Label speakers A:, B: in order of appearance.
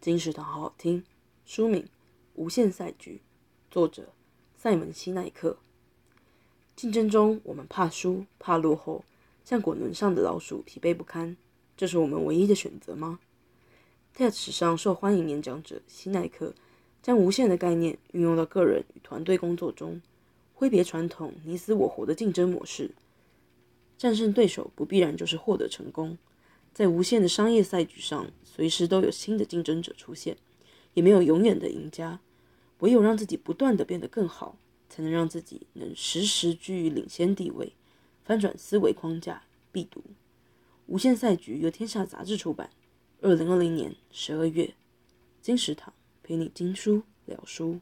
A: 金石堂好好听。书名《无限赛局》，作者赛门西奈克。竞争中，我们怕输，怕落后，像滚轮上的老鼠，疲惫不堪。这是我们唯一的选择吗？TED 史上受欢迎演讲者西奈克将无限的概念运用到个人与团队工作中，挥别传统你死我活的竞争模式。战胜对手不必然就是获得成功，在无限的商业赛局上，随时都有新的竞争者出现。也没有永远的赢家，唯有让自己不断地变得更好，才能让自己能时时居于领先地位。翻转思维框架，必读《无限赛局》由天下杂志出版，二零二零年十二月。金石堂陪你听书聊书。